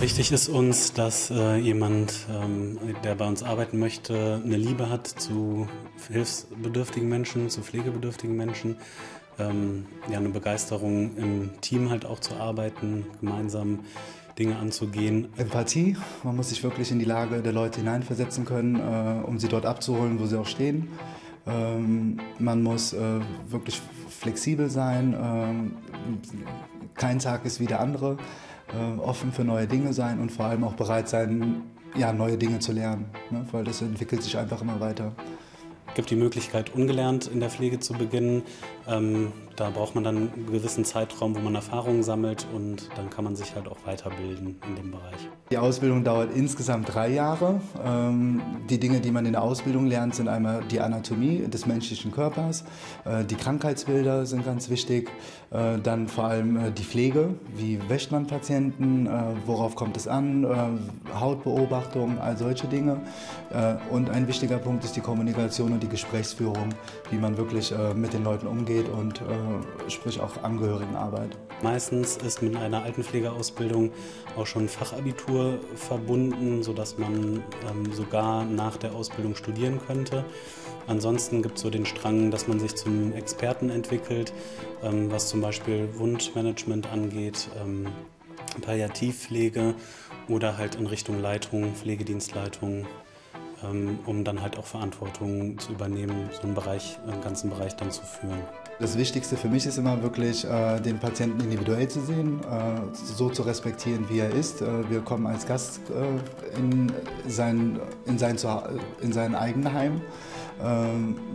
Wichtig ist uns, dass äh, jemand, ähm, der bei uns arbeiten möchte, eine Liebe hat zu hilfsbedürftigen Menschen, zu pflegebedürftigen Menschen. Ähm, ja, eine Begeisterung im Team halt auch zu arbeiten, gemeinsam Dinge anzugehen. Empathie, man muss sich wirklich in die Lage der Leute hineinversetzen können, äh, um sie dort abzuholen, wo sie auch stehen. Ähm, man muss äh, wirklich flexibel sein, ähm, kein Tag ist wie der andere äh, offen für neue Dinge sein und vor allem auch bereit sein, ja, neue Dinge zu lernen, ne? weil das entwickelt sich einfach immer weiter. Es gibt die Möglichkeit, ungelernt in der Pflege zu beginnen. Ähm, da braucht man dann einen gewissen Zeitraum, wo man Erfahrungen sammelt und dann kann man sich halt auch weiterbilden in dem Bereich. Die Ausbildung dauert insgesamt drei Jahre. Ähm, die Dinge, die man in der Ausbildung lernt, sind einmal die Anatomie des menschlichen Körpers, äh, die Krankheitsbilder sind ganz wichtig, äh, dann vor allem äh, die Pflege, wie wäscht man Patienten, worauf kommt es an, Hautbeobachtung, all solche Dinge. Und ein wichtiger Punkt ist die Kommunikation und die Gesprächsführung, wie man wirklich mit den Leuten umgeht und sprich auch Angehörigenarbeit. Meistens ist mit einer Altenpflegeausbildung auch schon Fachabitur verbunden, sodass man ähm, sogar nach der Ausbildung studieren könnte. Ansonsten gibt es so den Strang, dass man sich zum Experten entwickelt, ähm, was zum Beispiel Wundmanagement angeht, ähm, Palliativpflege oder halt in Richtung Leitung, Pflegedienstleitung um dann halt auch Verantwortung zu übernehmen, so einen Bereich, einen ganzen Bereich dann zu führen. Das Wichtigste für mich ist immer wirklich, äh, den Patienten individuell zu sehen, äh, so zu respektieren, wie er ist. Äh, wir kommen als Gast in sein, in sein, in sein Eigenheim. Ähm,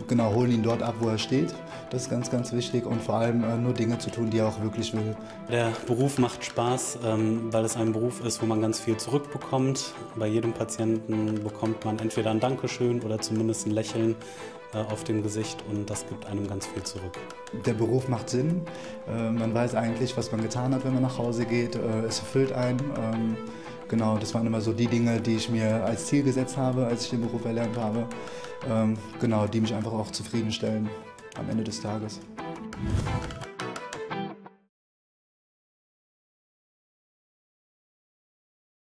genau, holen ihn dort ab, wo er steht. Das ist ganz, ganz wichtig und vor allem äh, nur Dinge zu tun, die er auch wirklich will. Der Beruf macht Spaß, ähm, weil es ein Beruf ist, wo man ganz viel zurückbekommt. Bei jedem Patienten bekommt man entweder ein Dankeschön oder zumindest ein Lächeln äh, auf dem Gesicht und das gibt einem ganz viel zurück. Der Beruf macht Sinn. Äh, man weiß eigentlich, was man getan hat, wenn man nach Hause geht. Es erfüllt einen. Genau, das waren immer so die Dinge, die ich mir als Ziel gesetzt habe, als ich den Beruf erlernt habe. Ähm, genau, die mich einfach auch zufriedenstellen am Ende des Tages.